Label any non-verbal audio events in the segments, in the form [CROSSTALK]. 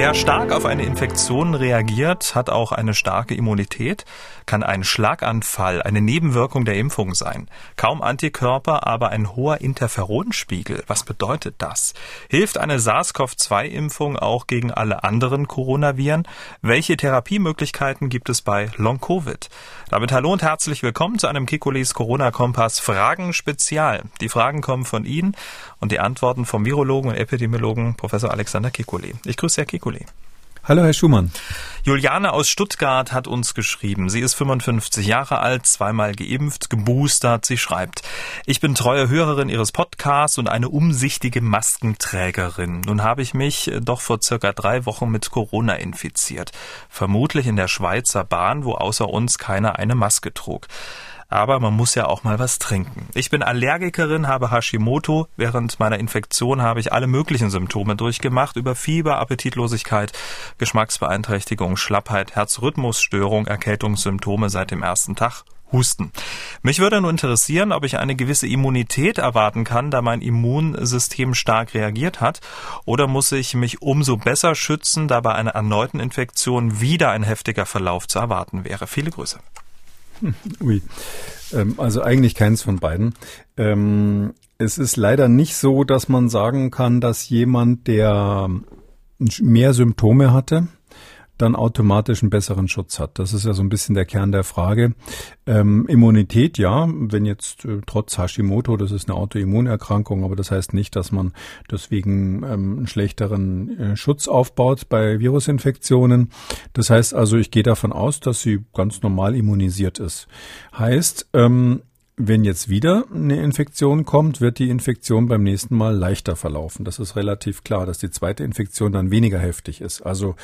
Wer stark auf eine Infektion reagiert, hat auch eine starke Immunität, kann ein Schlaganfall eine Nebenwirkung der Impfung sein. Kaum Antikörper, aber ein hoher Interferonspiegel. Was bedeutet das? Hilft eine SARS-CoV-2-Impfung auch gegen alle anderen Coronaviren? Welche Therapiemöglichkeiten gibt es bei Long-Covid? Damit hallo und herzlich willkommen zu einem Kikulis Corona-Kompass Fragen Spezial. Die Fragen kommen von Ihnen und die Antworten vom Virologen und Epidemiologen Professor Alexander Kikuli. Ich grüße Herr Kikuli. Hallo, Herr Schumann. Juliane aus Stuttgart hat uns geschrieben. Sie ist 55 Jahre alt, zweimal geimpft, geboostert. Sie schreibt, ich bin treue Hörerin Ihres Podcasts und eine umsichtige Maskenträgerin. Nun habe ich mich doch vor circa drei Wochen mit Corona infiziert. Vermutlich in der Schweizer Bahn, wo außer uns keiner eine Maske trug aber man muss ja auch mal was trinken. Ich bin Allergikerin, habe Hashimoto. Während meiner Infektion habe ich alle möglichen Symptome durchgemacht, über Fieber, Appetitlosigkeit, Geschmacksbeeinträchtigung, Schlappheit, Herzrhythmusstörung, Erkältungssymptome seit dem ersten Tag Husten. Mich würde nur interessieren, ob ich eine gewisse Immunität erwarten kann, da mein Immunsystem stark reagiert hat, oder muss ich mich umso besser schützen, da bei einer erneuten Infektion wieder ein heftiger Verlauf zu erwarten wäre. Viele Grüße. Ui. Ähm, also eigentlich keins von beiden. Ähm, es ist leider nicht so, dass man sagen kann, dass jemand, der mehr Symptome hatte, dann automatisch einen besseren Schutz hat. Das ist ja so ein bisschen der Kern der Frage. Ähm, Immunität, ja, wenn jetzt äh, trotz Hashimoto, das ist eine Autoimmunerkrankung, aber das heißt nicht, dass man deswegen ähm, einen schlechteren äh, Schutz aufbaut bei Virusinfektionen. Das heißt also, ich gehe davon aus, dass sie ganz normal immunisiert ist. Heißt, ähm, wenn jetzt wieder eine Infektion kommt, wird die Infektion beim nächsten Mal leichter verlaufen. Das ist relativ klar, dass die zweite Infektion dann weniger heftig ist. Also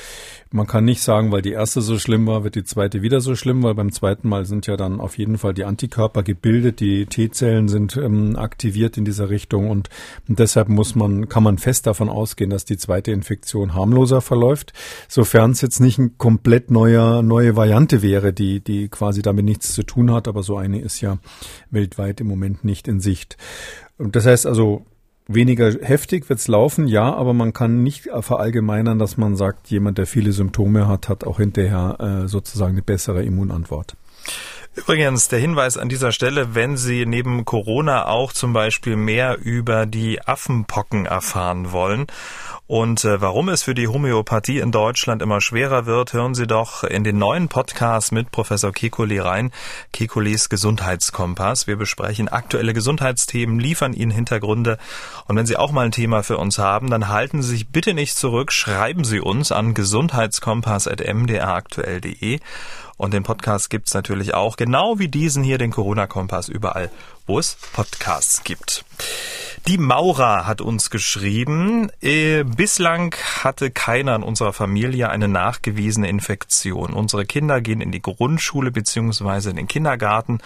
man kann nicht sagen, weil die erste so schlimm war, wird die zweite wieder so schlimm, weil beim zweiten Mal sind ja dann auf jeden Fall die Antikörper gebildet, die T-Zellen sind ähm, aktiviert in dieser Richtung und, deshalb muss man, kann man fest davon ausgehen, dass die zweite Infektion harmloser verläuft, sofern es jetzt nicht eine komplett neuer, neue Variante wäre, die, die quasi damit nichts zu tun hat, aber so eine ist ja weltweit im Moment nicht in Sicht. Und das heißt also, weniger heftig wird's laufen, ja, aber man kann nicht verallgemeinern, dass man sagt, jemand, der viele Symptome hat, hat auch hinterher äh, sozusagen eine bessere Immunantwort. Übrigens, der Hinweis an dieser Stelle, wenn Sie neben Corona auch zum Beispiel mehr über die Affenpocken erfahren wollen und äh, warum es für die Homöopathie in Deutschland immer schwerer wird, hören Sie doch in den neuen Podcast mit Professor Kikuli rein, Kikulis Gesundheitskompass. Wir besprechen aktuelle Gesundheitsthemen, liefern Ihnen Hintergründe. Und wenn Sie auch mal ein Thema für uns haben, dann halten Sie sich bitte nicht zurück, schreiben Sie uns an gesundheitskompass.mdraktuell.de und den Podcast gibt's natürlich auch, genau wie diesen hier, den Corona-Kompass, überall, wo es Podcasts gibt. Die Maurer hat uns geschrieben, äh, bislang hatte keiner in unserer Familie eine nachgewiesene Infektion. Unsere Kinder gehen in die Grundschule beziehungsweise in den Kindergarten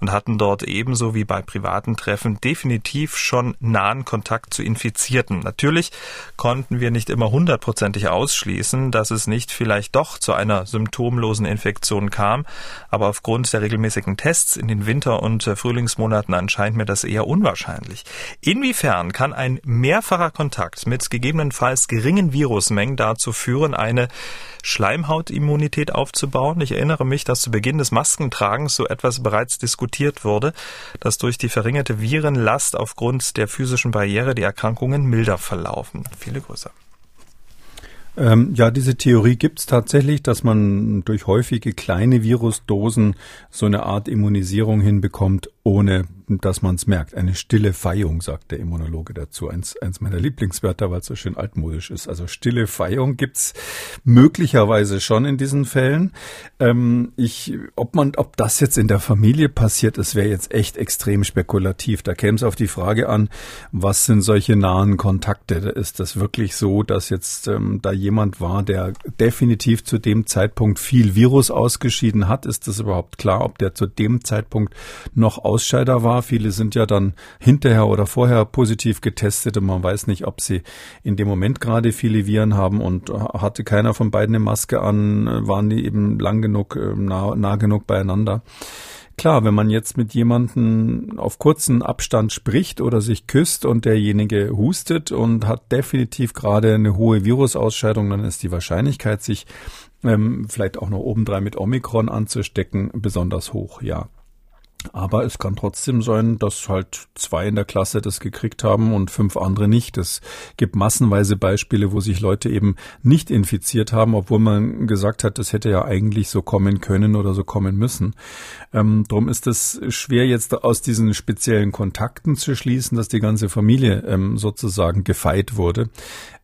und hatten dort ebenso wie bei privaten Treffen definitiv schon nahen Kontakt zu Infizierten. Natürlich konnten wir nicht immer hundertprozentig ausschließen, dass es nicht vielleicht doch zu einer symptomlosen Infektion kam, aber aufgrund der regelmäßigen Tests in den Winter- und äh, Frühlingsmonaten erscheint mir das eher unwahrscheinlich. In Inwiefern kann ein mehrfacher Kontakt mit gegebenenfalls geringen Virusmengen dazu führen, eine Schleimhautimmunität aufzubauen? Ich erinnere mich, dass zu Beginn des Maskentragens so etwas bereits diskutiert wurde, dass durch die verringerte Virenlast aufgrund der physischen Barriere die Erkrankungen milder verlaufen. Viele Grüße. Ähm, ja, diese Theorie gibt es tatsächlich, dass man durch häufige kleine Virusdosen so eine Art Immunisierung hinbekommt, ohne dass man es merkt. Eine stille Feihung, sagt der Immunologe dazu. Eins, eins meiner Lieblingswörter, weil es so schön altmodisch ist. Also stille Feihung gibt's möglicherweise schon in diesen Fällen. Ähm, ich, ob man, ob das jetzt in der Familie passiert, das wäre jetzt echt extrem spekulativ. Da käme es auf die Frage an, was sind solche nahen Kontakte? Ist das wirklich so, dass jetzt ähm, da jemand war, der definitiv zu dem Zeitpunkt viel Virus ausgeschieden hat? Ist das überhaupt klar, ob der zu dem Zeitpunkt noch Ausscheider war? Viele sind ja dann hinterher oder vorher positiv getestet und man weiß nicht, ob sie in dem Moment gerade viele Viren haben und hatte keiner von beiden eine Maske an, waren die eben lang genug, äh, nah, nah genug beieinander. klar, wenn man jetzt mit jemandem auf kurzen Abstand spricht oder sich küsst und derjenige hustet und hat definitiv gerade eine hohe Virusausscheidung, dann ist die Wahrscheinlichkeit, sich ähm, vielleicht auch noch obendrein mit Omikron anzustecken, besonders hoch, ja. Aber es kann trotzdem sein, dass halt zwei in der Klasse das gekriegt haben und fünf andere nicht. Es gibt massenweise Beispiele, wo sich Leute eben nicht infiziert haben, obwohl man gesagt hat, das hätte ja eigentlich so kommen können oder so kommen müssen. Ähm, drum ist es schwer jetzt aus diesen speziellen Kontakten zu schließen, dass die ganze Familie ähm, sozusagen gefeit wurde.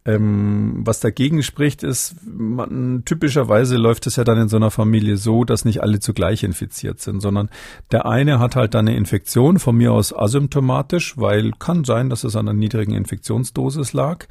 Ähm, was dagegen spricht, ist, man, typischerweise läuft es ja dann in so einer Familie so, dass nicht alle zugleich infiziert sind, sondern der eine hat halt dann eine Infektion, von mir aus asymptomatisch, weil kann sein, dass es an einer niedrigen Infektionsdosis lag.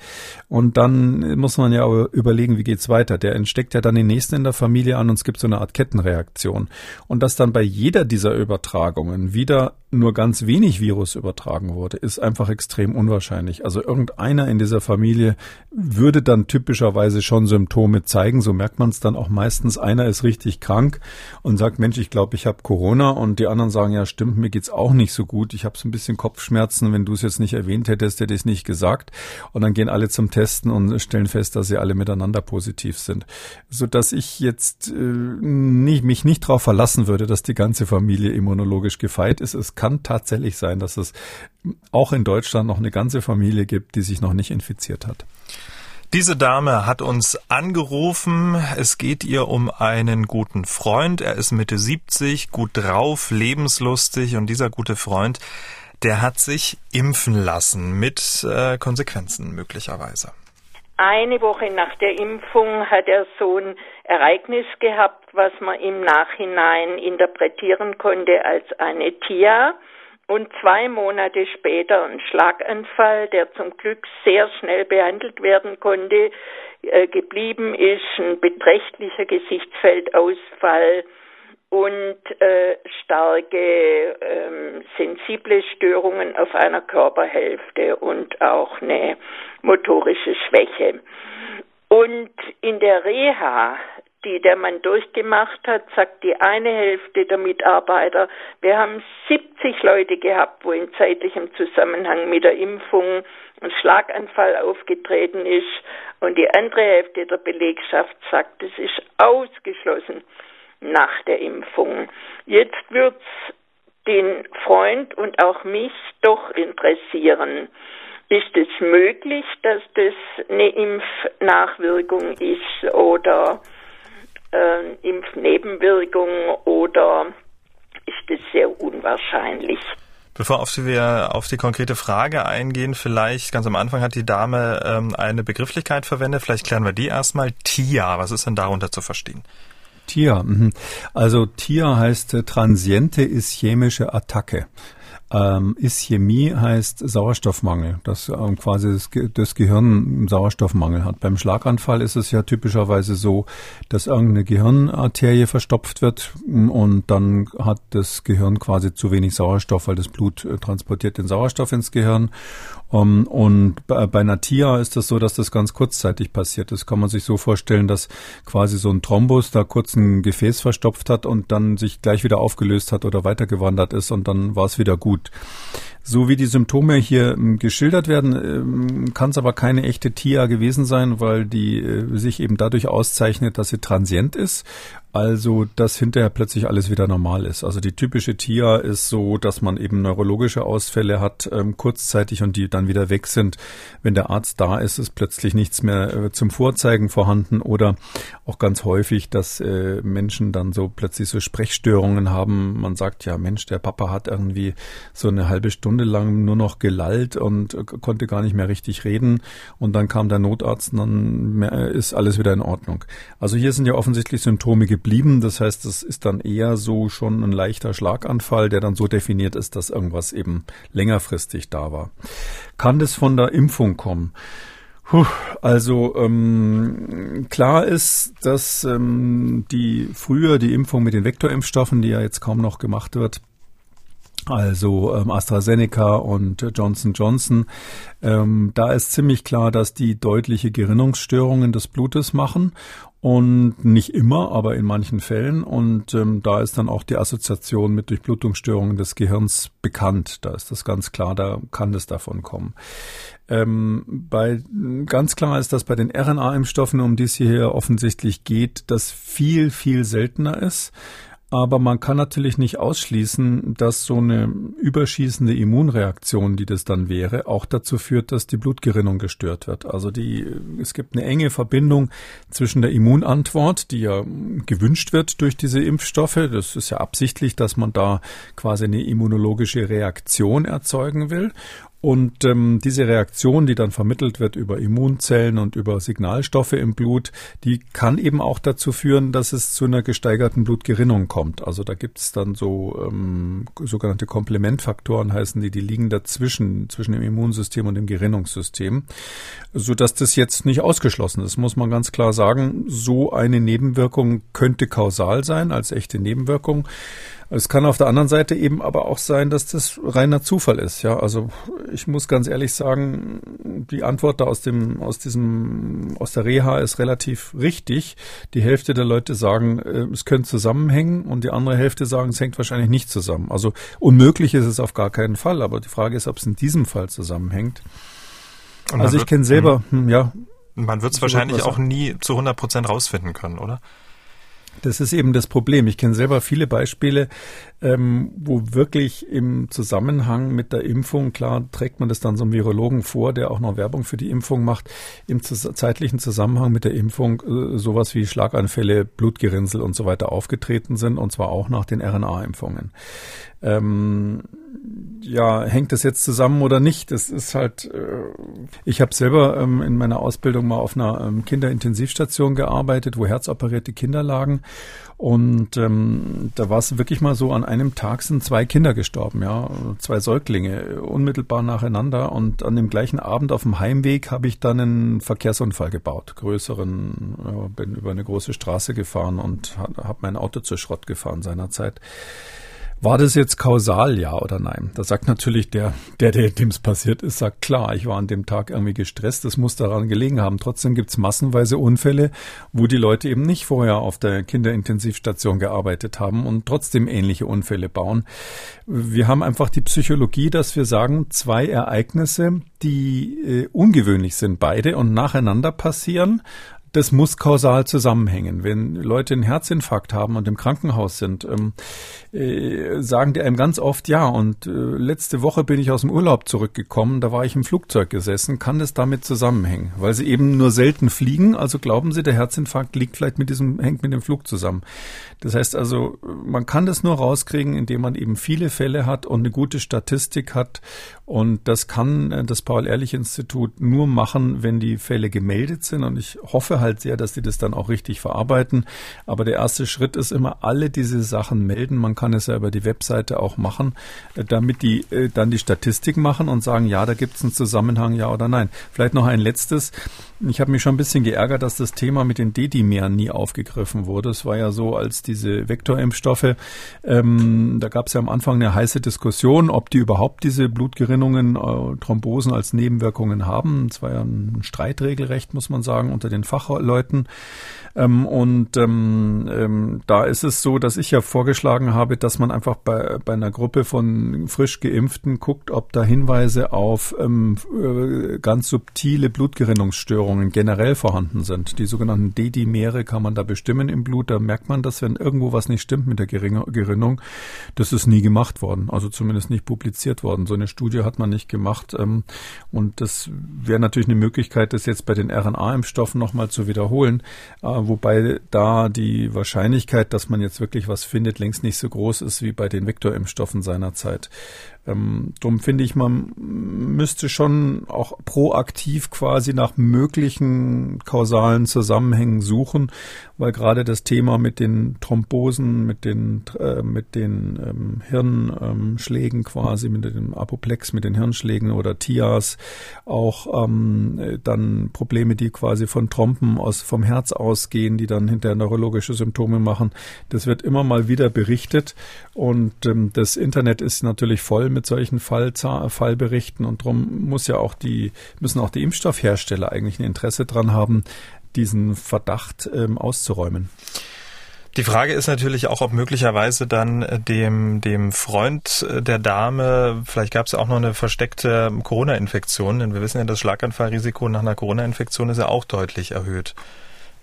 Und dann muss man ja überlegen, wie geht's weiter. Der entsteckt ja dann den nächsten in der Familie an und es gibt so eine Art Kettenreaktion. Und dass dann bei jeder dieser Übertragungen wieder nur ganz wenig Virus übertragen wurde, ist einfach extrem unwahrscheinlich. Also irgendeiner in dieser Familie würde dann typischerweise schon Symptome zeigen. So merkt man es dann auch meistens. Einer ist richtig krank und sagt, Mensch, ich glaube, ich habe Corona. Und die anderen sagen, ja, stimmt, mir geht's auch nicht so gut. Ich habe so ein bisschen Kopfschmerzen. Wenn du es jetzt nicht erwähnt hättest, hätte ich es nicht gesagt. Und dann gehen alle zum Testen und stellen fest, dass sie alle miteinander positiv sind. So dass ich jetzt äh, nicht, mich nicht darauf verlassen würde, dass die ganze Familie immunologisch gefeit ist. Es kann tatsächlich sein, dass es auch in Deutschland noch eine ganze Familie gibt, die sich noch nicht infiziert hat. Diese Dame hat uns angerufen. Es geht ihr um einen guten Freund. Er ist Mitte 70, gut drauf, lebenslustig und dieser gute Freund, der hat sich impfen lassen mit äh, Konsequenzen möglicherweise. Eine Woche nach der Impfung hat er so ein Ereignis gehabt, was man im Nachhinein interpretieren konnte als eine TIA und zwei Monate später ein Schlaganfall, der zum Glück sehr schnell behandelt werden konnte, äh, geblieben ist, ein beträchtlicher Gesichtsfeldausfall und äh, starke ähm, sensible Störungen auf einer Körperhälfte und auch eine motorische Schwäche. Und in der Reha, die der Mann durchgemacht hat, sagt die eine Hälfte der Mitarbeiter, wir haben 70 Leute gehabt, wo in zeitlichem Zusammenhang mit der Impfung ein Schlaganfall aufgetreten ist. Und die andere Hälfte der Belegschaft sagt, es ist ausgeschlossen nach der Impfung. Jetzt wird's den Freund und auch mich doch interessieren. Ist es möglich, dass das eine Impfnachwirkung ist oder äh, Impfnebenwirkung oder ist es sehr unwahrscheinlich? Bevor auf die, wir auf die konkrete Frage eingehen, vielleicht ganz am Anfang hat die Dame ähm, eine Begrifflichkeit verwendet. Vielleicht klären wir die erstmal. TIA, was ist denn darunter zu verstehen? TIA. Mhm. Also TIA heißt äh, transiente ischämische Attacke. Ähm, Ischämie heißt Sauerstoffmangel, dass ähm, quasi das, das Gehirn Sauerstoffmangel hat. Beim Schlaganfall ist es ja typischerweise so, dass irgendeine Gehirnarterie verstopft wird und dann hat das Gehirn quasi zu wenig Sauerstoff, weil das Blut äh, transportiert den Sauerstoff ins Gehirn um, ähm, und bei, bei einer TIA ist das so, dass das ganz kurzzeitig passiert. Das kann man sich so vorstellen, dass quasi so ein Thrombus da kurz ein Gefäß verstopft hat und dann sich gleich wieder aufgelöst hat oder weitergewandert ist und dann war es wieder gut. So wie die Symptome hier ähm, geschildert werden, ähm, kann es aber keine echte TIA gewesen sein, weil die äh, sich eben dadurch auszeichnet, dass sie transient ist. Also, dass hinterher plötzlich alles wieder normal ist. Also die typische TIA ist so, dass man eben neurologische Ausfälle hat, ähm, kurzzeitig und die dann wieder weg sind. Wenn der Arzt da ist, ist plötzlich nichts mehr äh, zum Vorzeigen vorhanden oder auch ganz häufig, dass äh, Menschen dann so plötzlich so Sprechstörungen haben. Man sagt ja, Mensch, der Papa hat irgendwie so eine halbe Stunde lang nur noch gelallt und konnte gar nicht mehr richtig reden. Und dann kam der Notarzt und dann ist alles wieder in Ordnung. Also hier sind ja offensichtlich Symptome geblieben. Das heißt, es ist dann eher so schon ein leichter Schlaganfall, der dann so definiert ist, dass irgendwas eben längerfristig da war. Kann das von der Impfung kommen? Puh, also ähm, klar ist, dass ähm, die früher die Impfung mit den Vektorimpfstoffen, die ja jetzt kaum noch gemacht wird, also ähm, AstraZeneca und Johnson Johnson. Ähm, da ist ziemlich klar, dass die deutliche Gerinnungsstörungen des Blutes machen und nicht immer, aber in manchen Fällen. Und ähm, da ist dann auch die Assoziation mit Durchblutungsstörungen des Gehirns bekannt. Da ist das ganz klar, da kann es davon kommen. Ähm, bei, ganz klar ist, dass bei den RNA-Impfstoffen, um die es hier offensichtlich geht, das viel, viel seltener ist. Aber man kann natürlich nicht ausschließen, dass so eine überschießende Immunreaktion, die das dann wäre, auch dazu führt, dass die Blutgerinnung gestört wird. Also die, es gibt eine enge Verbindung zwischen der Immunantwort, die ja gewünscht wird durch diese Impfstoffe. Das ist ja absichtlich, dass man da quasi eine immunologische Reaktion erzeugen will. Und ähm, diese Reaktion, die dann vermittelt wird über Immunzellen und über Signalstoffe im Blut, die kann eben auch dazu führen, dass es zu einer gesteigerten Blutgerinnung kommt. Also da gibt es dann so ähm, sogenannte Komplementfaktoren, heißen die, die liegen dazwischen, zwischen dem Immunsystem und dem Gerinnungssystem, sodass das jetzt nicht ausgeschlossen ist, muss man ganz klar sagen. So eine Nebenwirkung könnte kausal sein als echte Nebenwirkung. Es kann auf der anderen Seite eben aber auch sein, dass das reiner Zufall ist. Ja, also ich muss ganz ehrlich sagen, die Antwort da aus dem, aus diesem, aus der Reha ist relativ richtig. Die Hälfte der Leute sagen, äh, es könnte zusammenhängen und die andere Hälfte sagen, es hängt wahrscheinlich nicht zusammen. Also unmöglich ist es auf gar keinen Fall, aber die Frage ist, ob es in diesem Fall zusammenhängt. Also ich kenne selber, hm, hm, ja. Man wird es wahrscheinlich auch nie zu 100 Prozent rausfinden können, oder? Das ist eben das Problem. Ich kenne selber viele Beispiele, ähm, wo wirklich im Zusammenhang mit der Impfung, klar trägt man das dann so einem Virologen vor, der auch noch Werbung für die Impfung macht, im zeitlichen Zusammenhang mit der Impfung äh, sowas wie Schlaganfälle, Blutgerinnsel und so weiter aufgetreten sind, und zwar auch nach den RNA-Impfungen. Ähm, ja, hängt das jetzt zusammen oder nicht? Das ist halt, äh, ich habe selber ähm, in meiner Ausbildung mal auf einer ähm, Kinderintensivstation gearbeitet, wo herzoperierte Kinder lagen. Und ähm, da war es wirklich mal so, an einem Tag sind zwei Kinder gestorben, ja, zwei Säuglinge, unmittelbar nacheinander. Und an dem gleichen Abend auf dem Heimweg habe ich dann einen Verkehrsunfall gebaut, größeren, ja, bin über eine große Straße gefahren und habe mein Auto zu Schrott gefahren seinerzeit. War das jetzt kausal, ja oder nein? Da sagt natürlich der, der, dem es passiert ist, sagt klar, ich war an dem Tag irgendwie gestresst, das muss daran gelegen haben. Trotzdem gibt's massenweise Unfälle, wo die Leute eben nicht vorher auf der Kinderintensivstation gearbeitet haben und trotzdem ähnliche Unfälle bauen. Wir haben einfach die Psychologie, dass wir sagen, zwei Ereignisse, die äh, ungewöhnlich sind, beide und nacheinander passieren, das muss kausal zusammenhängen. Wenn Leute einen Herzinfarkt haben und im Krankenhaus sind, ähm, äh, sagen die einem ganz oft, ja, und äh, letzte Woche bin ich aus dem Urlaub zurückgekommen, da war ich im Flugzeug gesessen, kann das damit zusammenhängen? Weil sie eben nur selten fliegen, also glauben sie, der Herzinfarkt liegt vielleicht mit diesem, hängt mit dem Flug zusammen. Das heißt also, man kann das nur rauskriegen, indem man eben viele Fälle hat und eine gute Statistik hat. Und das kann äh, das Paul-Ehrlich-Institut nur machen, wenn die Fälle gemeldet sind. Und ich hoffe halt sehr, dass die das dann auch richtig verarbeiten. Aber der erste Schritt ist immer, alle diese Sachen melden. Man kann es ja über die Webseite auch machen, äh, damit die äh, dann die Statistik machen und sagen, ja, da gibt es einen Zusammenhang, ja oder nein. Vielleicht noch ein letztes. Ich habe mich schon ein bisschen geärgert, dass das Thema mit den Dedimeren nie aufgegriffen wurde. Es war ja so, als diese Vektorimpfstoffe, ähm, da gab es ja am Anfang eine heiße Diskussion, ob die überhaupt diese Blutgerinnungen, äh, Thrombosen als Nebenwirkungen haben. Es war ja ein Streitregelrecht, muss man sagen, unter den Fachleuten. Ähm, und ähm, ähm, da ist es so, dass ich ja vorgeschlagen habe, dass man einfach bei, bei einer Gruppe von frisch Geimpften guckt, ob da Hinweise auf ähm, äh, ganz subtile Blutgerinnungsstörungen generell vorhanden sind. Die sogenannten Dedimere kann man da bestimmen im Blut. Da merkt man, dass wenn irgendwo was nicht stimmt mit der Gerinnung, das ist nie gemacht worden, also zumindest nicht publiziert worden. So eine Studie hat man nicht gemacht. Ähm, und das wäre natürlich eine Möglichkeit, das jetzt bei den RNA-Impfstoffen nochmal zu wiederholen. Äh, wobei da die Wahrscheinlichkeit, dass man jetzt wirklich was findet, längst nicht so groß ist wie bei den Vektorimpfstoffen seinerzeit. Ähm, darum finde ich, man müsste schon auch proaktiv quasi nach möglichen kausalen Zusammenhängen suchen, weil gerade das Thema mit den Thrombosen, mit den, äh, mit den ähm, Hirnschlägen quasi, mit dem Apoplex, mit den Hirnschlägen oder TIAs, auch ähm, dann Probleme, die quasi von Trompen aus, vom Herz ausgehen, die dann hinterher neurologische Symptome machen, das wird immer mal wieder berichtet und ähm, das Internet ist natürlich voll mit solchen Fall, Fallberichten und darum muss ja auch die, müssen auch die Impfstoffhersteller eigentlich ein Interesse dran haben, diesen Verdacht ähm, auszuräumen. Die Frage ist natürlich auch, ob möglicherweise dann äh, dem, dem Freund äh, der Dame, vielleicht gab es ja auch noch eine versteckte Corona-Infektion, denn wir wissen ja, das Schlaganfallrisiko nach einer Corona-Infektion ist ja auch deutlich erhöht.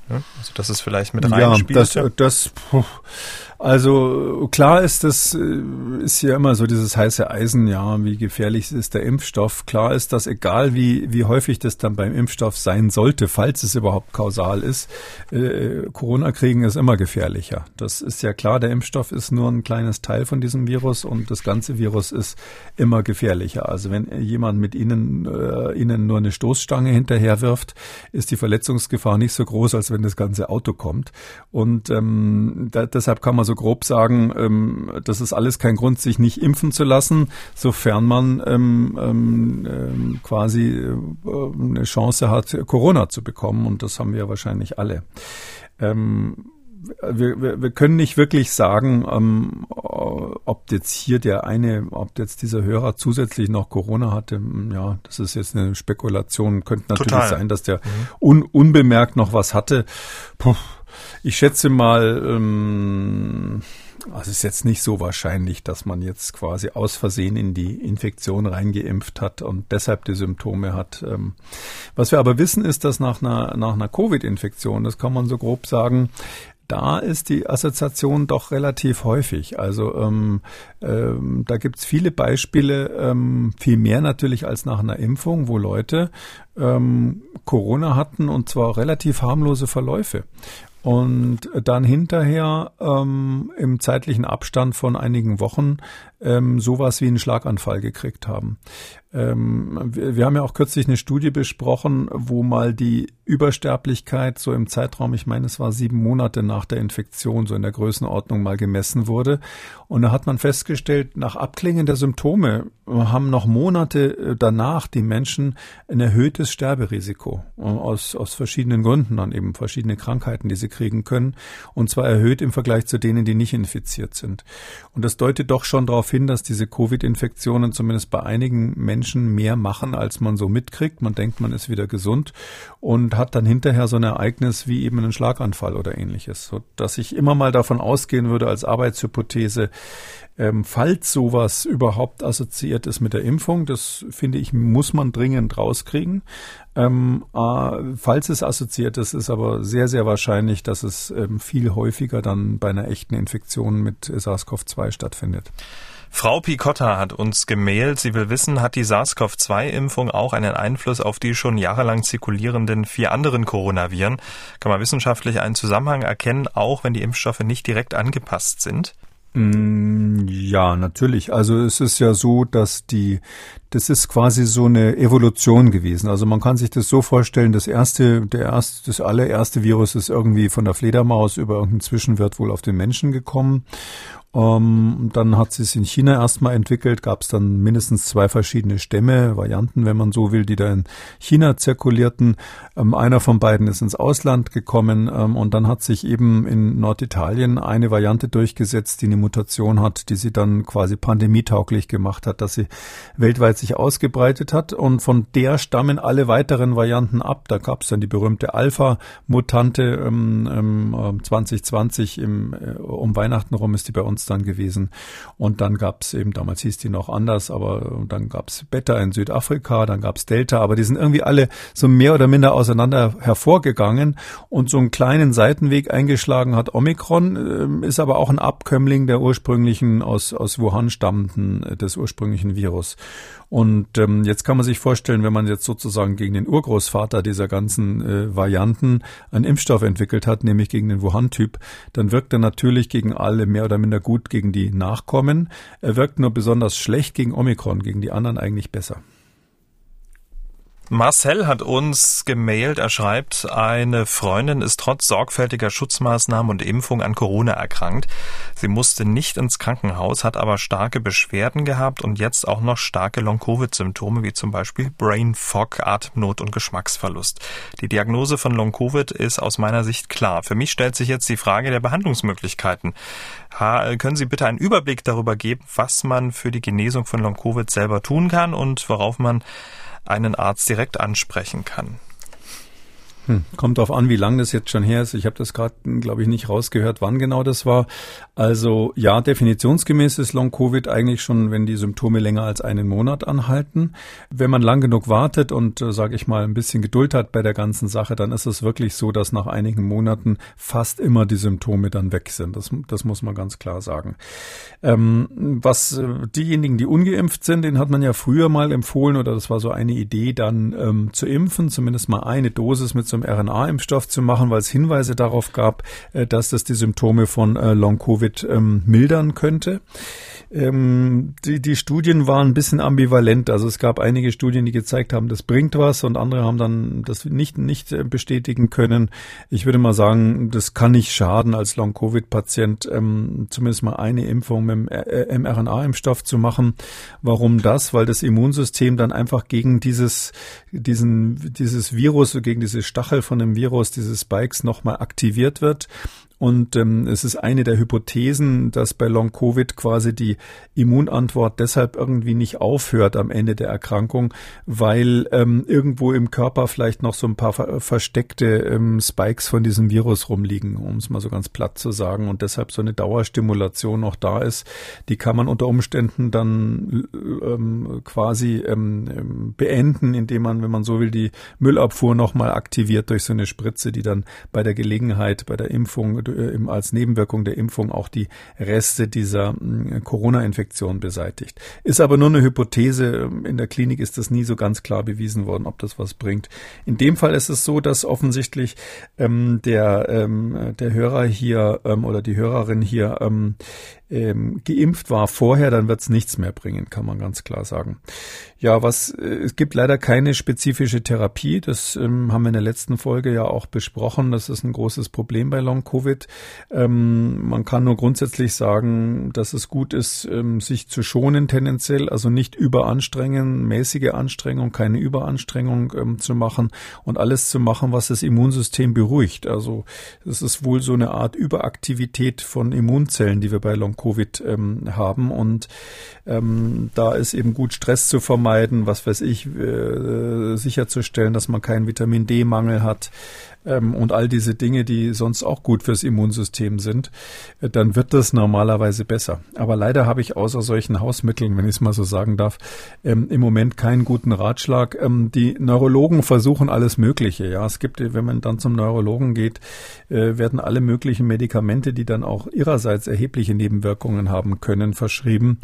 Also das ist vielleicht mit reinspielt. Ja, das, das, also klar ist das äh, ist ja immer so dieses heiße Eisen, ja, wie gefährlich ist der Impfstoff. Klar ist, dass egal wie wie häufig das dann beim Impfstoff sein sollte, falls es überhaupt kausal ist, äh, Corona kriegen ist immer gefährlicher. Das ist ja klar. Der Impfstoff ist nur ein kleines Teil von diesem Virus und das ganze Virus ist immer gefährlicher. Also wenn jemand mit Ihnen äh, Ihnen nur eine Stoßstange hinterher wirft, ist die Verletzungsgefahr nicht so groß, als wenn das ganze Auto kommt. Und ähm, da, deshalb kann man so grob sagen, ähm, das ist alles kein Grund, sich nicht impfen zu lassen, sofern man ähm, ähm, ähm quasi äh, eine Chance hat, Corona zu bekommen. Und das haben wir wahrscheinlich alle. Ähm, wir, wir, wir können nicht wirklich sagen, ähm, ob jetzt hier der eine, ob jetzt dieser Hörer zusätzlich noch Corona hatte. Ja, das ist jetzt eine Spekulation. Könnte natürlich Total. sein, dass der mhm. un, unbemerkt noch was hatte. Puh, ich schätze mal, ähm, also es ist jetzt nicht so wahrscheinlich, dass man jetzt quasi aus Versehen in die Infektion reingeimpft hat und deshalb die Symptome hat. Ähm, was wir aber wissen, ist, dass nach einer, nach einer Covid-Infektion, das kann man so grob sagen, da ist die Assoziation doch relativ häufig. Also ähm, ähm, da gibt's viele Beispiele, ähm, viel mehr natürlich als nach einer Impfung, wo Leute ähm, Corona hatten und zwar relativ harmlose Verläufe und dann hinterher ähm, im zeitlichen Abstand von einigen Wochen ähm, sowas wie einen Schlaganfall gekriegt haben. Ähm, wir, wir, haben ja auch kürzlich eine Studie besprochen, wo mal die Übersterblichkeit so im Zeitraum, ich meine, es war sieben Monate nach der Infektion, so in der Größenordnung mal gemessen wurde. Und da hat man festgestellt, nach Abklingen der Symptome haben noch Monate äh, danach die Menschen ein erhöhtes Sterberisiko äh, aus, aus verschiedenen Gründen, dann eben verschiedene Krankheiten, die sie kriegen können. Und zwar erhöht im Vergleich zu denen, die nicht infiziert sind. Und das deutet doch schon darauf hin, dass diese Covid-Infektionen zumindest bei einigen Menschen mehr machen, als man so mitkriegt. Man denkt, man ist wieder gesund und hat dann hinterher so ein Ereignis wie eben einen Schlaganfall oder ähnliches. So dass ich immer mal davon ausgehen würde als Arbeitshypothese, ähm, falls sowas überhaupt assoziiert ist mit der Impfung, das finde ich, muss man dringend rauskriegen. Ähm, äh, falls es assoziiert ist, ist aber sehr, sehr wahrscheinlich, dass es ähm, viel häufiger dann bei einer echten Infektion mit SARS-CoV-2 stattfindet. Frau Picotta hat uns gemailt, sie will wissen, hat die SARS-CoV-2-Impfung auch einen Einfluss auf die schon jahrelang zirkulierenden vier anderen Coronaviren? Kann man wissenschaftlich einen Zusammenhang erkennen, auch wenn die Impfstoffe nicht direkt angepasst sind? Mm, ja, natürlich. Also es ist ja so, dass die, das ist quasi so eine Evolution gewesen. Also man kann sich das so vorstellen, das erste, der erste, das allererste Virus ist irgendwie von der Fledermaus über irgendeinen Zwischenwirt wohl auf den Menschen gekommen. Ähm, dann hat sie es in China erstmal entwickelt, gab es dann mindestens zwei verschiedene Stämme, Varianten, wenn man so will, die da in China zirkulierten. Ähm, einer von beiden ist ins Ausland gekommen ähm, und dann hat sich eben in Norditalien eine Variante durchgesetzt, die eine Mutation hat, die sie dann quasi pandemietauglich gemacht hat, dass sie weltweit sich ausgebreitet hat und von der stammen alle weiteren Varianten ab. Da gab es dann die berühmte Alpha-Mutante ähm, 2020 ähm, im, äh, um Weihnachten rum ist die bei uns dann gewesen. Und dann gab es eben, damals hieß die noch anders, aber dann gab es Beta in Südafrika, dann gab es Delta, aber die sind irgendwie alle so mehr oder minder auseinander hervorgegangen und so einen kleinen Seitenweg eingeschlagen hat Omikron, äh, ist aber auch ein Abkömmling der ursprünglichen, aus, aus Wuhan stammenden, äh, des ursprünglichen Virus. Und ähm, jetzt kann man sich vorstellen, wenn man jetzt sozusagen gegen den Urgroßvater dieser ganzen äh, Varianten einen Impfstoff entwickelt hat, nämlich gegen den Wuhan-Typ, dann wirkt er natürlich gegen alle mehr oder minder gut gegen die Nachkommen. Er wirkt nur besonders schlecht gegen Omikron, gegen die anderen eigentlich besser. Marcel hat uns gemailt, er schreibt, eine Freundin ist trotz sorgfältiger Schutzmaßnahmen und Impfung an Corona erkrankt. Sie musste nicht ins Krankenhaus, hat aber starke Beschwerden gehabt und jetzt auch noch starke Long-Covid-Symptome, wie zum Beispiel Brain Fog, Atemnot und Geschmacksverlust. Die Diagnose von Long-Covid ist aus meiner Sicht klar. Für mich stellt sich jetzt die Frage der Behandlungsmöglichkeiten. können Sie bitte einen Überblick darüber geben, was man für die Genesung von Long-Covid selber tun kann und worauf man einen Arzt direkt ansprechen kann. Hm, kommt darauf an, wie lang das jetzt schon her ist. Ich habe das gerade, glaube ich, nicht rausgehört, wann genau das war. Also ja, definitionsgemäß ist Long-Covid eigentlich schon, wenn die Symptome länger als einen Monat anhalten. Wenn man lang genug wartet und, äh, sage ich mal, ein bisschen Geduld hat bei der ganzen Sache, dann ist es wirklich so, dass nach einigen Monaten fast immer die Symptome dann weg sind. Das, das muss man ganz klar sagen. Ähm, was äh, diejenigen, die ungeimpft sind, den hat man ja früher mal empfohlen oder das war so eine Idee, dann ähm, zu impfen, zumindest mal eine Dosis mit so einem RNA-Impfstoff zu machen, weil es Hinweise darauf gab, äh, dass das die Symptome von äh, Long-Covid ähm, mildern könnte. Ähm, die, die Studien waren ein bisschen ambivalent. Also es gab einige Studien, die gezeigt haben, das bringt was und andere haben dann das nicht, nicht äh, bestätigen können. Ich würde mal sagen, das kann nicht schaden, als Long-Covid-Patient ähm, zumindest mal eine Impfung mit dem mRNA-Impfstoff zu machen. Warum das? Weil das Immunsystem dann einfach gegen dieses, diesen, dieses Virus, gegen diese Stachel von dem Virus, dieses Spikes nochmal aktiviert wird und ähm, es ist eine der Hypothesen, dass bei Long-Covid quasi die Immunantwort deshalb irgendwie nicht aufhört am Ende der Erkrankung, weil ähm, irgendwo im Körper vielleicht noch so ein paar ver versteckte ähm, Spikes von diesem Virus rumliegen, um es mal so ganz platt zu sagen. Und deshalb so eine Dauerstimulation noch da ist. Die kann man unter Umständen dann ähm, quasi ähm, ähm beenden, indem man, wenn man so will, die Müllabfuhr nochmal aktiviert durch so eine Spritze, die dann bei der Gelegenheit, bei der Impfung äh, als Nebenwirkung der Impfung auch die Reste dieser mm, Corona-Infektion beseitigt. Ist aber nur eine Hypothese. In der Klinik ist das nie so ganz klar bewiesen worden, ob das was bringt. In dem Fall ist es so, dass offensichtlich ähm, der, ähm, der Hörer hier ähm, oder die Hörerin hier ähm, ähm, geimpft war vorher, dann wird es nichts mehr bringen, kann man ganz klar sagen. Ja, was äh, es gibt leider keine spezifische Therapie. Das ähm, haben wir in der letzten Folge ja auch besprochen. Das ist ein großes Problem bei Long Covid. Ähm, man kann nur grundsätzlich sagen, dass es gut ist, ähm, sich zu schonen tendenziell, also nicht überanstrengen, mäßige Anstrengung, keine Überanstrengung ähm, zu machen und alles zu machen, was das Immunsystem beruhigt. Also es ist wohl so eine Art Überaktivität von Immunzellen, die wir bei Long Covid ähm, haben. Und ähm, da ist eben gut Stress zu vermeiden, was weiß ich, äh, sicherzustellen, dass man keinen Vitamin D-Mangel hat ähm, und all diese Dinge, die sonst auch gut fürs Immunsystem sind, äh, dann wird das normalerweise besser. Aber leider habe ich außer solchen Hausmitteln, wenn ich es mal so sagen darf, ähm, im Moment keinen guten Ratschlag. Ähm, die Neurologen versuchen alles Mögliche. Ja, es gibt, wenn man dann zum Neurologen geht, äh, werden alle möglichen Medikamente, die dann auch ihrerseits erhebliche Nebenwirkungen haben können, verschrieben.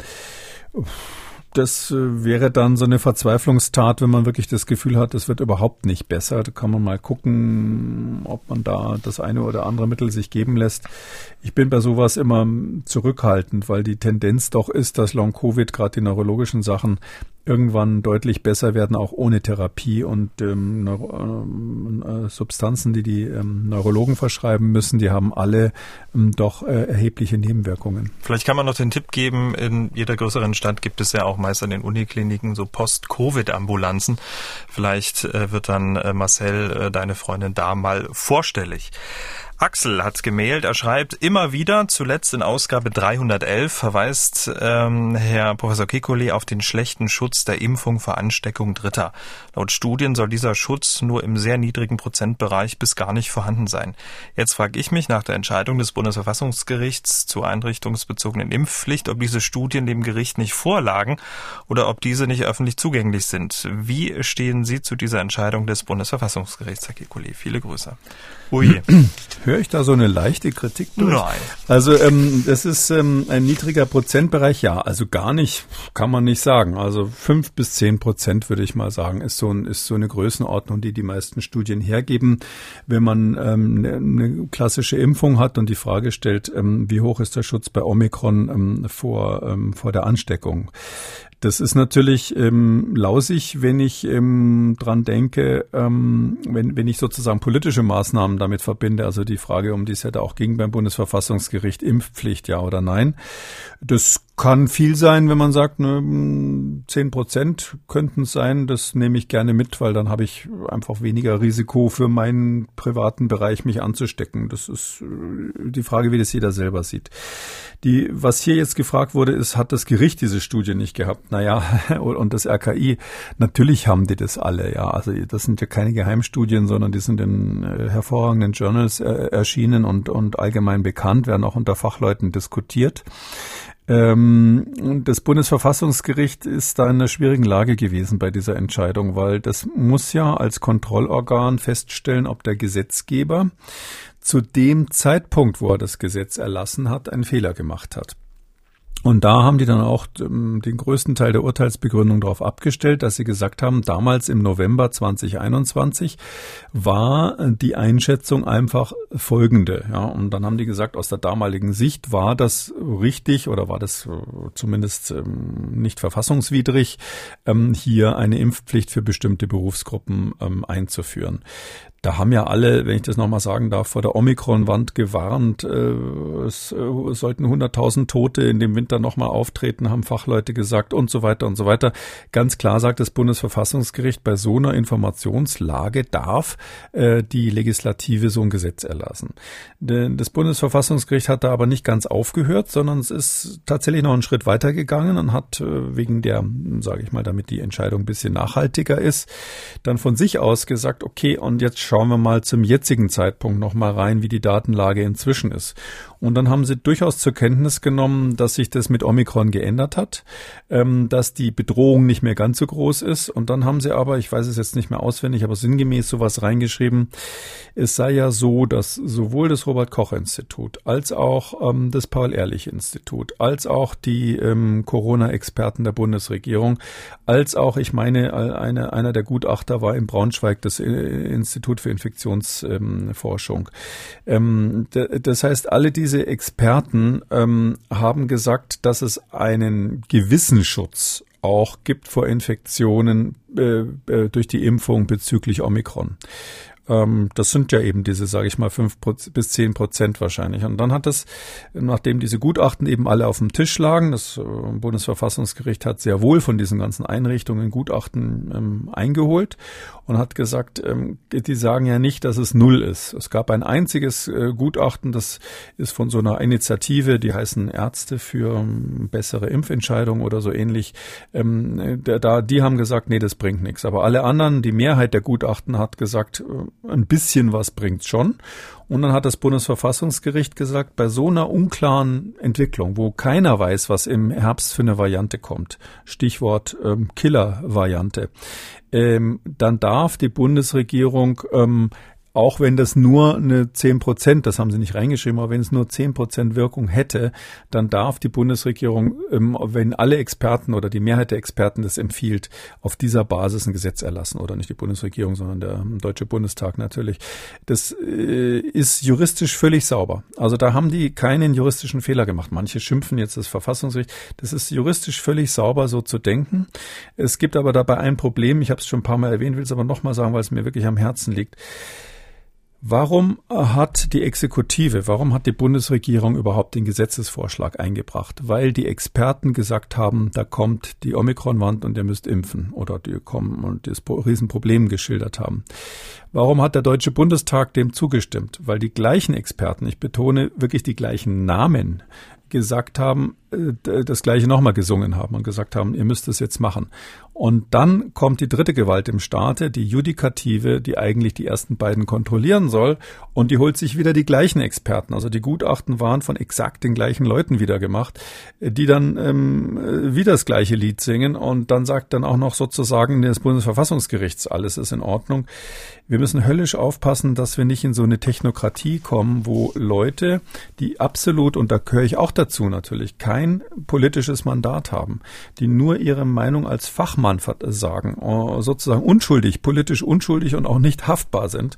Uff das äh, wäre dann so eine Verzweiflungstat, wenn man wirklich das Gefühl hat, es wird überhaupt nicht besser. Da kann man mal gucken, ob man da das eine oder andere Mittel sich geben lässt. Ich bin bei sowas immer zurückhaltend, weil die Tendenz doch ist, dass Long-Covid, gerade die neurologischen Sachen, irgendwann deutlich besser werden, auch ohne Therapie und ähm, ähm, äh, Substanzen, die die ähm, Neurologen verschreiben müssen, die haben alle ähm, doch äh, erhebliche Nebenwirkungen. Vielleicht kann man noch den Tipp geben, in jeder größeren Stadt gibt es ja auch meist an den Unikliniken so Post-Covid-Ambulanzen. Vielleicht äh, wird dann äh, Marcel, äh, deine Freundin, da mal vorstellig. Axel hat gemailt, er schreibt immer wieder, zuletzt in Ausgabe 311 verweist ähm, Herr Professor Kekulé auf den schlechten Schutz der Impfung vor Ansteckung Dritter. Laut Studien soll dieser Schutz nur im sehr niedrigen Prozentbereich bis gar nicht vorhanden sein. Jetzt frage ich mich nach der Entscheidung des Bundesverfassungsgerichts zur einrichtungsbezogenen Impfpflicht, ob diese Studien dem Gericht nicht vorlagen oder ob diese nicht öffentlich zugänglich sind. Wie stehen Sie zu dieser Entscheidung des Bundesverfassungsgerichts, Herr Kekulé? Viele Grüße. Ui. [CLEARS THROAT] Höre ich da so eine leichte Kritik durch? Nein. Also ähm, das ist ähm, ein niedriger Prozentbereich, ja, also gar nicht, kann man nicht sagen. Also fünf bis zehn Prozent würde ich mal sagen, ist so, ein, ist so eine Größenordnung, die die meisten Studien hergeben. Wenn man ähm, eine, eine klassische Impfung hat und die Frage stellt, ähm, wie hoch ist der Schutz bei Omikron ähm, vor, ähm, vor der Ansteckung? Das ist natürlich ähm, lausig, wenn ich ähm, dran denke, ähm, wenn, wenn ich sozusagen politische Maßnahmen damit verbinde, also die Frage, um die es ja da auch ging beim Bundesverfassungsgericht, Impfpflicht, ja oder nein. Das kann viel sein, wenn man sagt, ne, 10 Prozent könnten es sein. Das nehme ich gerne mit, weil dann habe ich einfach weniger Risiko für meinen privaten Bereich, mich anzustecken. Das ist äh, die Frage, wie das jeder selber sieht. Die, was hier jetzt gefragt wurde, ist, hat das Gericht diese Studie nicht gehabt? Naja, [LAUGHS] und das RKI, natürlich haben die das alle, ja. Also das sind ja keine Geheimstudien, sondern die sind in äh, hervorragenden Journals äh, erschienen und, und allgemein bekannt, werden auch unter Fachleuten diskutiert. Ähm, das Bundesverfassungsgericht ist da in einer schwierigen Lage gewesen bei dieser Entscheidung, weil das muss ja als Kontrollorgan feststellen, ob der Gesetzgeber zu dem Zeitpunkt, wo er das Gesetz erlassen hat, einen Fehler gemacht hat. Und da haben die dann auch ähm, den größten Teil der Urteilsbegründung darauf abgestellt, dass sie gesagt haben, damals im November 2021 war die Einschätzung einfach folgende. Ja, und dann haben die gesagt, aus der damaligen Sicht war das richtig oder war das äh, zumindest ähm, nicht verfassungswidrig, ähm, hier eine Impfpflicht für bestimmte Berufsgruppen einzuführen. Da haben ja alle, wenn ich das nochmal sagen darf, vor der Omikron-Wand gewarnt. Äh, es äh, sollten 100.000 Tote in dem Winter nochmal auftreten, haben Fachleute gesagt und so weiter und so weiter. Ganz klar sagt das Bundesverfassungsgericht, bei so einer Informationslage darf äh, die Legislative so ein Gesetz erlassen. Das Bundesverfassungsgericht hat da aber nicht ganz aufgehört, sondern es ist tatsächlich noch einen Schritt weitergegangen und hat wegen der, sage ich mal, damit die Entscheidung ein bisschen nachhaltiger ist, dann von sich aus gesagt, okay, und jetzt schauen wir mal zum jetzigen Zeitpunkt noch mal rein, wie die Datenlage inzwischen ist. Und dann haben sie durchaus zur Kenntnis genommen, dass sich das mit Omikron geändert hat, ähm, dass die Bedrohung nicht mehr ganz so groß ist. Und dann haben sie aber, ich weiß es jetzt nicht mehr auswendig, aber sinngemäß sowas reingeschrieben. Es sei ja so, dass sowohl das Robert Koch Institut als auch ähm, das Paul Ehrlich Institut, als auch die ähm, Corona-Experten der Bundesregierung, als auch, ich meine, eine, einer der Gutachter war in Braunschweig das äh, Institut für Infektionsforschung. Ähm, das heißt, alle diese diese Experten ähm, haben gesagt, dass es einen gewissen Schutz auch gibt vor Infektionen äh, äh, durch die Impfung bezüglich Omikron. Ähm, das sind ja eben diese, sage ich mal, fünf bis zehn Prozent wahrscheinlich. Und dann hat es, nachdem diese Gutachten eben alle auf dem Tisch lagen, das äh, Bundesverfassungsgericht hat sehr wohl von diesen ganzen Einrichtungen Gutachten ähm, eingeholt und hat gesagt, ähm, die sagen ja nicht, dass es null ist. Es gab ein einziges äh, Gutachten, das ist von so einer Initiative, die heißen Ärzte für ähm, bessere Impfentscheidungen oder so ähnlich. Ähm, da, die haben gesagt, nee, das bringt nichts. Aber alle anderen, die Mehrheit der Gutachten hat gesagt, äh, ein bisschen was bringt schon. Und dann hat das Bundesverfassungsgericht gesagt, bei so einer unklaren Entwicklung, wo keiner weiß, was im Herbst für eine Variante kommt, Stichwort ähm, Killer-Variante, ähm, dann darf die Bundesregierung ähm, auch wenn das nur eine 10 Prozent, das haben sie nicht reingeschrieben, aber wenn es nur 10 Prozent Wirkung hätte, dann darf die Bundesregierung, ähm, wenn alle Experten oder die Mehrheit der Experten das empfiehlt, auf dieser Basis ein Gesetz erlassen. Oder nicht die Bundesregierung, sondern der Deutsche Bundestag natürlich. Das äh, ist juristisch völlig sauber. Also da haben die keinen juristischen Fehler gemacht. Manche schimpfen jetzt das Verfassungsgericht. Das ist juristisch völlig sauber, so zu denken. Es gibt aber dabei ein Problem. Ich habe es schon ein paar Mal erwähnt, will es aber nochmal sagen, weil es mir wirklich am Herzen liegt. Warum hat die Exekutive, warum hat die Bundesregierung überhaupt den Gesetzesvorschlag eingebracht? Weil die Experten gesagt haben, da kommt die Omikron-Wand und ihr müsst impfen oder die kommen und das Riesenproblem geschildert haben. Warum hat der Deutsche Bundestag dem zugestimmt? Weil die gleichen Experten, ich betone wirklich die gleichen Namen, gesagt haben, äh, das gleiche nochmal gesungen haben und gesagt haben, ihr müsst es jetzt machen. Und dann kommt die dritte Gewalt im Staate, die Judikative, die eigentlich die ersten beiden kontrollieren soll. Und die holt sich wieder die gleichen Experten. Also die Gutachten waren von exakt den gleichen Leuten wieder gemacht, die dann ähm, wieder das gleiche Lied singen. Und dann sagt dann auch noch sozusagen des Bundesverfassungsgerichts, alles ist in Ordnung. Wir müssen höllisch aufpassen, dass wir nicht in so eine Technokratie kommen, wo Leute, die absolut, und da gehöre ich auch dazu natürlich, kein politisches Mandat haben, die nur ihre Meinung als Fachmann sagen, äh, sozusagen unschuldig, politisch unschuldig und auch nicht haftbar sind,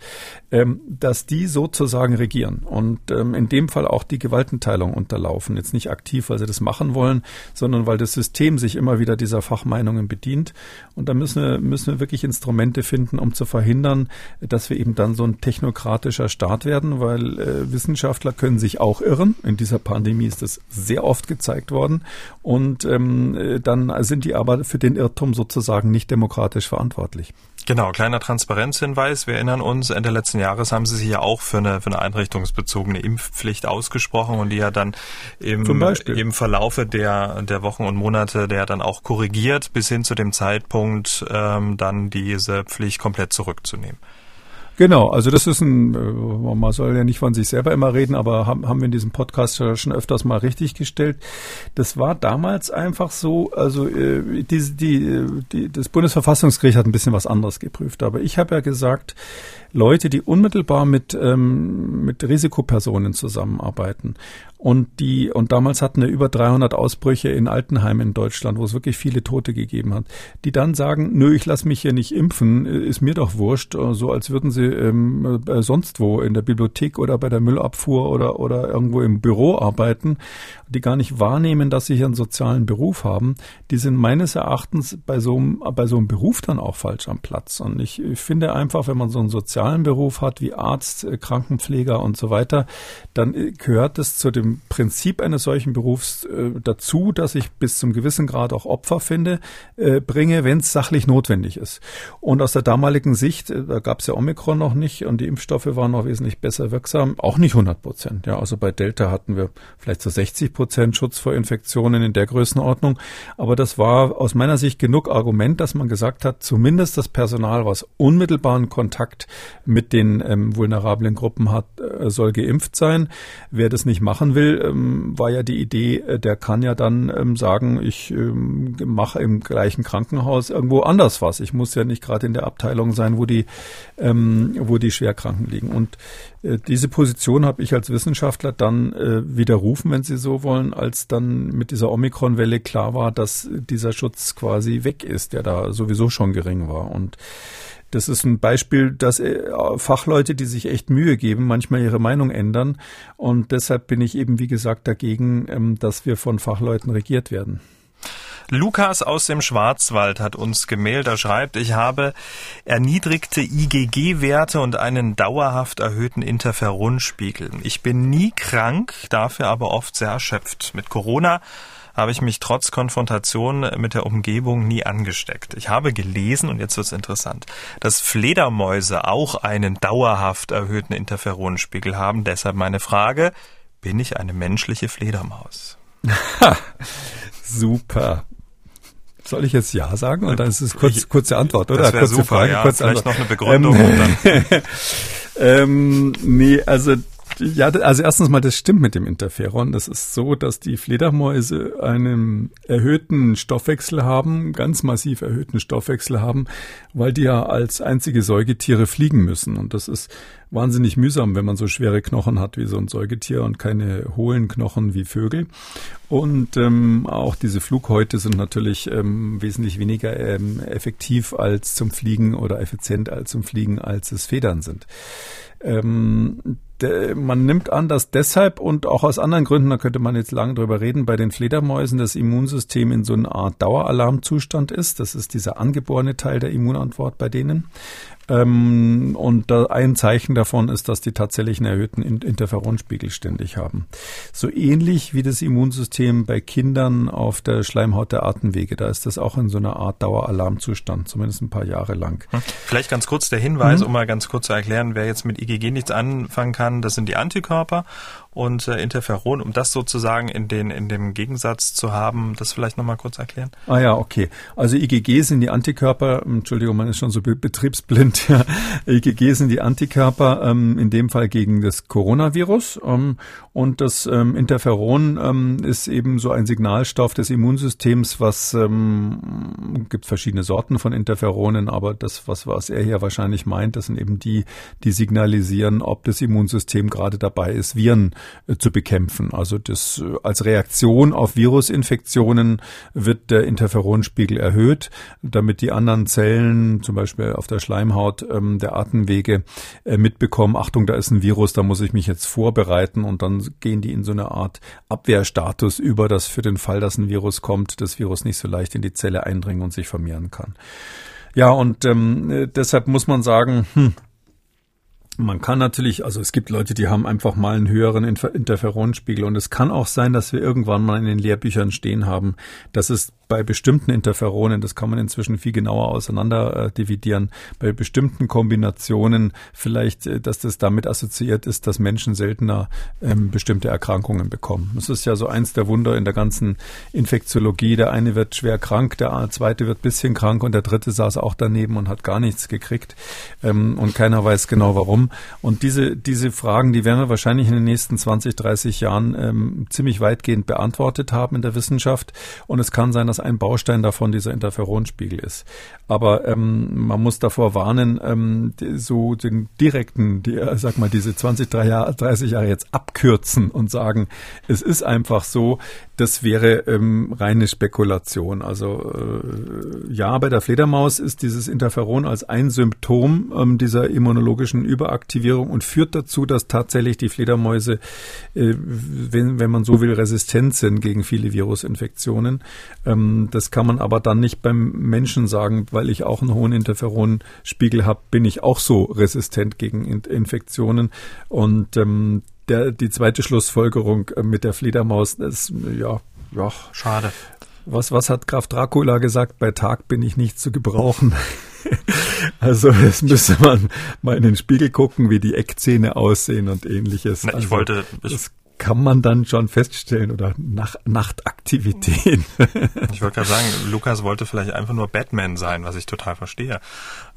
ähm, dass die sozusagen regieren und ähm, in dem Fall auch die Gewaltenteilung unterlaufen. Jetzt nicht aktiv, weil sie das machen wollen, sondern weil das System sich immer wieder dieser Fachmeinungen bedient. Und da müssen wir, müssen wir wirklich Instrumente finden, um zu verhindern, dass wir eben dann so ein technokratischer Staat werden, weil äh, Wissenschaftler können sich auch irren. In dieser Pandemie ist das sehr oft gezeigt worden. Und ähm, dann sind die aber für den Irrtum sozusagen nicht demokratisch verantwortlich. Genau, kleiner Transparenzhinweis. Wir erinnern uns, Ende letzten Jahres haben Sie sich ja auch für eine, für eine einrichtungsbezogene Impfpflicht ausgesprochen und die ja dann im, im Verlaufe der, der Wochen und Monate der dann auch korrigiert bis hin zu dem Zeitpunkt, ähm, dann diese Pflicht komplett zurückzunehmen. Genau, also das ist ein, äh, man soll ja nicht von sich selber immer reden, aber haben, haben wir in diesem Podcast schon öfters mal richtig gestellt. Das war damals einfach so, also äh, die, die, die, das Bundesverfassungsgericht hat ein bisschen was anderes geprüft, aber ich habe ja gesagt, Leute, die unmittelbar mit, ähm, mit Risikopersonen zusammenarbeiten und die, und damals hatten wir über 300 Ausbrüche in Altenheimen in Deutschland, wo es wirklich viele Tote gegeben hat, die dann sagen, nö, ich lasse mich hier nicht impfen, ist mir doch wurscht, so als würden sie ähm, äh, sonst wo in der Bibliothek oder bei der Müllabfuhr oder, oder irgendwo im Büro arbeiten, die gar nicht wahrnehmen, dass sie hier einen sozialen Beruf haben, die sind meines Erachtens bei so einem, bei so einem Beruf dann auch falsch am Platz. Und ich, ich finde einfach, wenn man so einen sozialen Beruf hat wie Arzt, äh, Krankenpfleger und so weiter, dann äh, gehört es zu dem Prinzip eines solchen Berufs äh, dazu, dass ich bis zum gewissen Grad auch Opfer finde, bringe, wenn es sachlich notwendig ist. Und aus der damaligen Sicht, da gab es ja Omikron noch nicht und die Impfstoffe waren noch wesentlich besser wirksam, auch nicht 100 Prozent. Ja, also bei Delta hatten wir vielleicht so 60 Prozent Schutz vor Infektionen in der Größenordnung. Aber das war aus meiner Sicht genug Argument, dass man gesagt hat, zumindest das Personal, was unmittelbaren Kontakt mit den ähm, vulnerablen Gruppen hat, äh, soll geimpft sein. Wer das nicht machen will, ähm, war ja die Idee, äh, der kann ja dann ähm, sagen, ich ähm, mache im gleichen Krankenhaus irgendwo anders was. Ich muss ja nicht gerade in der Abteilung sein, wo die, ähm, wo die Schwerkranken liegen. Und äh, diese Position habe ich als Wissenschaftler dann äh, widerrufen, wenn Sie so wollen, als dann mit dieser Omikron-Welle klar war, dass dieser Schutz quasi weg ist, der da sowieso schon gering war. Und das ist ein Beispiel, dass äh, Fachleute, die sich echt Mühe geben, manchmal ihre Meinung ändern. Und deshalb bin ich eben, wie gesagt, dagegen, ähm, dass wir von Fachleuten regiert werden. Lukas aus dem Schwarzwald hat uns gemailt. Er schreibt, ich habe erniedrigte IgG-Werte und einen dauerhaft erhöhten Interferonspiegel. Ich bin nie krank, dafür aber oft sehr erschöpft. Mit Corona habe ich mich trotz Konfrontation mit der Umgebung nie angesteckt. Ich habe gelesen, und jetzt wird's interessant, dass Fledermäuse auch einen dauerhaft erhöhten Interferonspiegel haben. Deshalb meine Frage, bin ich eine menschliche Fledermaus? [LAUGHS] Super. Soll ich jetzt Ja sagen? Und dann ist es kurz, kurze Antwort, oder? Das kurze super, Frage, ja. kurze Vielleicht Antwort. noch eine Begründung. Ähm, [LAUGHS] ähm, nee, also ja, also erstens mal, das stimmt mit dem Interferon. Das ist so, dass die Fledermäuse einen erhöhten Stoffwechsel haben, ganz massiv erhöhten Stoffwechsel haben, weil die ja als einzige Säugetiere fliegen müssen. Und das ist wahnsinnig mühsam, wenn man so schwere Knochen hat wie so ein Säugetier und keine hohlen Knochen wie Vögel. Und ähm, auch diese Flughäute sind natürlich ähm, wesentlich weniger ähm, effektiv als zum Fliegen oder effizient als zum Fliegen, als es Federn sind. Ähm, man nimmt an, dass deshalb und auch aus anderen Gründen, da könnte man jetzt lange drüber reden, bei den Fledermäusen das Immunsystem in so einer Art Daueralarmzustand ist. Das ist dieser angeborene Teil der Immunantwort bei denen. Ähm, und da ein Zeichen davon ist, dass die tatsächlich einen erhöhten Interferonspiegel ständig haben. So ähnlich wie das Immunsystem bei Kindern auf der Schleimhaut der Atemwege. Da ist das auch in so einer Art Daueralarmzustand, zumindest ein paar Jahre lang. Hm. Vielleicht ganz kurz der Hinweis, mhm. um mal ganz kurz zu erklären, wer jetzt mit IgG nichts anfangen kann, das sind die Antikörper und äh, Interferon, um das sozusagen in den in dem Gegensatz zu haben, das vielleicht nochmal kurz erklären? Ah ja, okay. Also IgG sind die Antikörper, Entschuldigung, man ist schon so betriebsblind. [LAUGHS] Ja. IgG sind die Antikörper, ähm, in dem Fall gegen das Coronavirus. Ähm, und das ähm, Interferon ähm, ist eben so ein Signalstoff des Immunsystems, was ähm, gibt verschiedene Sorten von Interferonen, aber das, was, was er hier wahrscheinlich meint, das sind eben die, die signalisieren, ob das Immunsystem gerade dabei ist, Viren zu bekämpfen. Also das äh, als Reaktion auf Virusinfektionen wird der Interferonspiegel erhöht, damit die anderen Zellen, zum Beispiel auf der Schleimhaut ähm, der Atemwege, äh, mitbekommen, Achtung, da ist ein Virus, da muss ich mich jetzt vorbereiten und dann gehen die in so eine Art Abwehrstatus über, dass für den Fall, dass ein Virus kommt, das Virus nicht so leicht in die Zelle eindringen und sich vermehren kann. Ja, und ähm, deshalb muss man sagen, hm, Man kann natürlich, also es gibt Leute, die haben einfach mal einen höheren Interferonspiegel. Und es kann auch sein, dass wir irgendwann mal in den Lehrbüchern stehen haben, dass es bei bestimmten Interferonen, das kann man inzwischen viel genauer auseinander äh, dividieren, bei bestimmten Kombinationen vielleicht, äh, dass das damit assoziiert ist, dass Menschen seltener ähm, bestimmte Erkrankungen bekommen. Das ist ja so eins der Wunder in der ganzen Infektiologie. Der eine wird schwer krank, der zweite wird bisschen krank und der dritte saß auch daneben und hat gar nichts gekriegt ähm, und keiner weiß genau warum. Und diese, diese Fragen, die werden wir wahrscheinlich in den nächsten 20, 30 Jahren ähm, ziemlich weitgehend beantwortet haben in der Wissenschaft. Und es kann sein, dass ein Baustein davon dieser Interferonspiegel ist. Aber ähm, man muss davor warnen, ähm, so den direkten, die, äh, sag mal, diese 20, 30 Jahre jetzt abkürzen und sagen, es ist einfach so, das wäre ähm, reine Spekulation. Also äh, ja, bei der Fledermaus ist dieses Interferon als ein Symptom ähm, dieser immunologischen Überaktivierung und führt dazu, dass tatsächlich die Fledermäuse, äh, wenn, wenn man so will, resistent sind gegen viele Virusinfektionen. Ähm, das kann man aber dann nicht beim Menschen sagen, weil ich auch einen hohen Interferonspiegel habe, bin ich auch so resistent gegen Infektionen. Und ähm, der, die zweite Schlussfolgerung äh, mit der Fledermaus ist, ja, ja. Schade. Was, was hat Graf Dracula gesagt? Bei Tag bin ich nicht zu gebrauchen. [LAUGHS] also es müsste man mal in den Spiegel gucken, wie die Eckzähne aussehen und ähnliches. Na, ich also, wollte, das kann man dann schon feststellen oder Nach Nachtaktivitäten. [LAUGHS] ich wollte gerade sagen, Lukas wollte vielleicht einfach nur Batman sein, was ich total verstehe.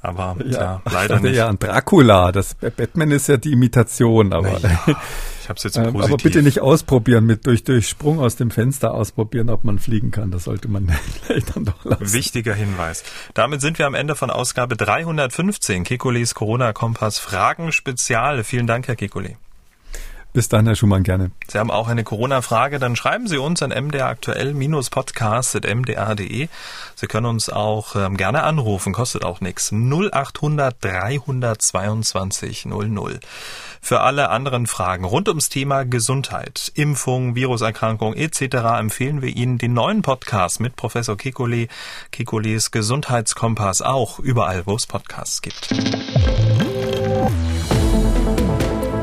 Aber ja, ja leider nicht. Ja, Dracula, das Batman ist ja die Imitation, aber ja, [LAUGHS] ich hab's jetzt im positiv. Aber bitte nicht ausprobieren mit durch durch Sprung aus dem Fenster ausprobieren, ob man fliegen kann. Das sollte man [LAUGHS] vielleicht dann doch lassen. Wichtiger Hinweis. Damit sind wir am Ende von Ausgabe 315 Kekules Corona Kompass Fragen Spezial. Vielen Dank, Herr Kekule. Bis dann, Herr Schumann, gerne. Sie haben auch eine Corona-Frage, dann schreiben Sie uns an mdraktuell-podcast.mdr.de. Sie können uns auch ähm, gerne anrufen, kostet auch nichts. 0800 322 00. Für alle anderen Fragen rund ums Thema Gesundheit, Impfung, Viruserkrankung etc. empfehlen wir Ihnen den neuen Podcast mit Professor Kekulé, Kekulés Gesundheitskompass, auch überall, wo es Podcasts gibt.